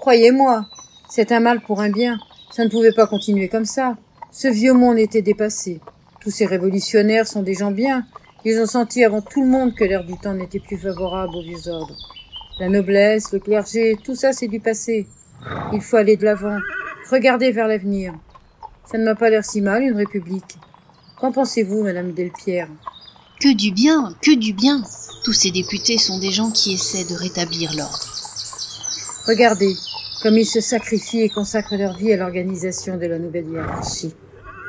Croyez-moi, c'est un mal pour un bien. Ça ne pouvait pas continuer comme ça. Ce vieux monde était dépassé. Tous ces révolutionnaires sont des gens bien. Ils ont senti avant tout le monde que l'air du temps n'était plus favorable aux vieux ordres. La noblesse, le clergé, tout ça c'est du passé. Il faut aller de l'avant, regarder vers l'avenir. Ça ne m'a pas l'air si mal, une république. Qu'en pensez-vous, Madame Delpierre? Que du bien, que du bien. Tous ces députés sont des gens qui essaient de rétablir l'ordre. Regardez, comme ils se sacrifient et consacrent leur vie à l'organisation de la nouvelle hiérarchie.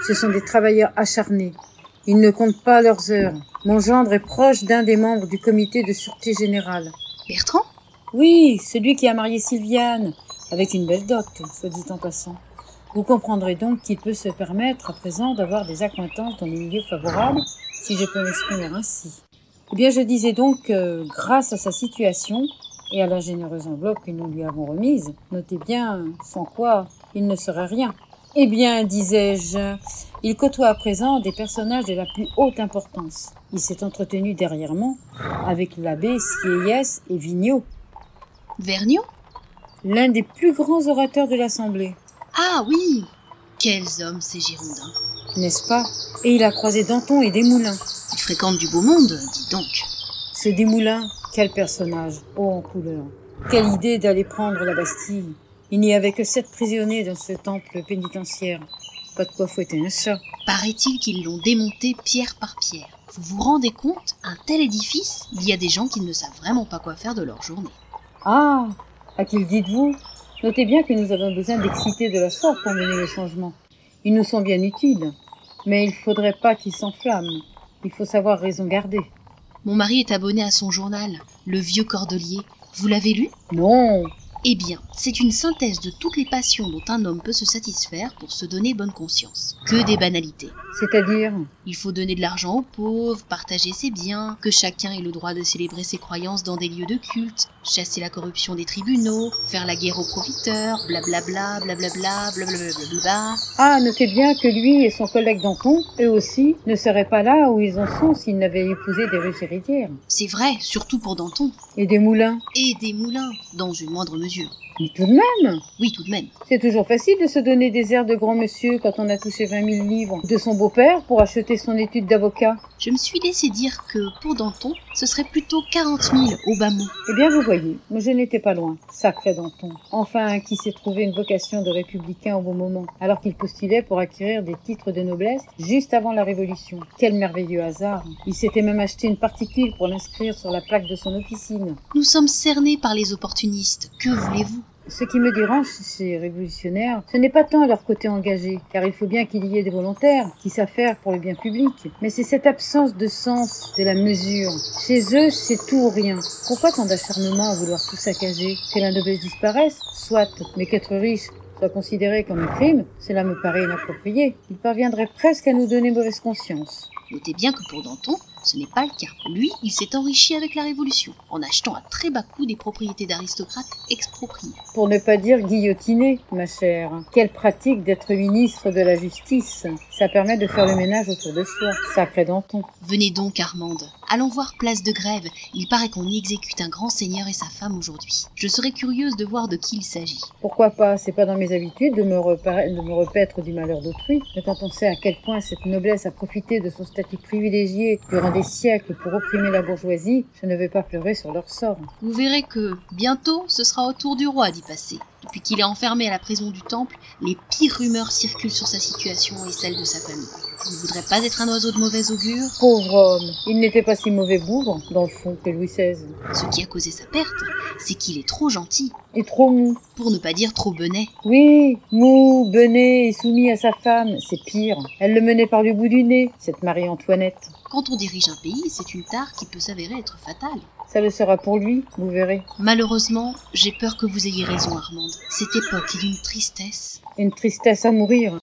Ce sont des travailleurs acharnés. Ils ne comptent pas leurs heures. Mon gendre est proche d'un des membres du comité de sûreté générale. Bertrand? Oui, celui qui a marié Sylviane, avec une belle dot, soit dit en passant. Vous comprendrez donc qu'il peut se permettre à présent d'avoir des accointances dans les milieux favorables, si je peux m'exprimer ainsi. Eh bien, je disais donc que, grâce à sa situation et à la généreuse enveloppe que nous lui avons remise, notez bien, sans quoi il ne serait rien. Eh bien, disais-je, il côtoie à présent des personnages de la plus haute importance. Il s'est entretenu dernièrement avec l'abbé Sieyès et Vigneault. Vergniaud? L'un des plus grands orateurs de l'Assemblée. Ah oui Quels hommes ces Girondins N'est-ce pas? Et il a croisé Danton et Desmoulins. Ils fréquentent du beau monde, dis donc. Ce Desmoulins, quel personnage, haut en couleur. Quelle idée d'aller prendre la Bastille. Il n'y avait que sept prisonniers dans ce temple pénitentiaire. Pas de quoi fouetter un chat. Paraît-il qu'ils l'ont démonté pierre par pierre. Vous vous rendez compte Un tel édifice Il y a des gens qui ne savent vraiment pas quoi faire de leur journée. Ah À qui le dites-vous? Notez bien que nous avons besoin d'exciter de la sorte pour mener le changement. Ils nous sont bien utiles. Mais il ne faudrait pas qu'ils s'enflamment. Il faut savoir raison garder. Mon mari est abonné à son journal, Le Vieux Cordelier. Vous l'avez lu? Non Eh bien, c'est une synthèse de toutes les passions dont un homme peut se satisfaire pour se donner bonne conscience. Que des banalités. C'est-à-dire Il faut donner de l'argent aux pauvres, partager ses biens, que chacun ait le droit de célébrer ses croyances dans des lieux de culte, chasser la corruption des tribunaux, faire la guerre aux profiteurs, blablabla, blablabla, blablabla. Ah, notez bien que lui et son collègue Danton, eux aussi, ne seraient pas là où ils en sont s'ils n'avaient épousé des riches héritières. C'est vrai, surtout pour Danton. Et des moulins. Et des moulins, dans une moindre mesure. Mais tout de même Oui, tout de même. C'est toujours facile de se donner des airs de grand monsieur quand on a touché 20 000 livres de son beau-père pour acheter son étude d'avocat. Je me suis laissé dire que pour Danton, ce serait plutôt 40 000 au bas mot. Eh bien, vous voyez, moi je n'étais pas loin. Sacré Danton. Enfin, qui s'est trouvé une vocation de républicain au bon moment, alors qu'il postulait pour acquérir des titres de noblesse juste avant la Révolution. Quel merveilleux hasard. Il s'était même acheté une particule pour l'inscrire sur la plaque de son officine. Nous sommes cernés par les opportunistes. Que voulez-vous? Ce qui me dérange ces révolutionnaires, ce n'est pas tant leur côté engagé, car il faut bien qu'il y ait des volontaires qui faire pour le bien public, mais c'est cette absence de sens de la mesure. Chez eux, c'est tout ou rien. Pourquoi tant d'acharnement à vouloir tout saccager? Que la noblesse disparaisse Soit, mais qu'être riche soit considéré comme un crime, cela me paraît inapproprié. Il parviendrait presque à nous donner mauvaise conscience. Notez bien que pour Danton, ce n'est pas le cas. Lui, il s'est enrichi avec la Révolution, en achetant à très bas coût des propriétés d'aristocrates expropriées. Pour ne pas dire guillotiné, ma chère. Quelle pratique d'être ministre de la Justice. Ça permet de faire le ménage autour de soi. Sacré Danton. Venez donc, Armande. Allons voir place de grève. Il paraît qu'on y exécute un grand seigneur et sa femme aujourd'hui. Je serais curieuse de voir de qui il s'agit. Pourquoi pas? C'est pas dans mes habitudes de me, repara- de me repaître du malheur d'autrui. Mais quand on sait à quel point cette noblesse a profité de son statut privilégié durant des siècles pour opprimer la bourgeoisie, je ne vais pas pleurer sur leur sort. Vous verrez que, bientôt, ce sera au tour du roi d'y passer. Depuis qu'il est enfermé à la prison du Temple, les pires rumeurs circulent sur sa situation et celle de sa famille. Vous ne voudrez pas être un oiseau de mauvais augure Pauvre homme, il n'était pas si mauvais bougre, dans le fond, que Louis XVI. Ce qui a causé sa perte, c'est qu'il est trop gentil, Et trop mou. pour ne pas dire trop benet. Oui, mou, bené et soumis à sa femme, c'est pire. Elle le menait par le bout du nez, cette Marie-Antoinette. Quand on dirige un pays, c'est une tare qui peut s'avérer être fatale. Ça le sera pour lui, vous verrez. Malheureusement, j'ai peur que vous ayez raison, Armande. Cette époque est d'une tristesse. Une tristesse à mourir.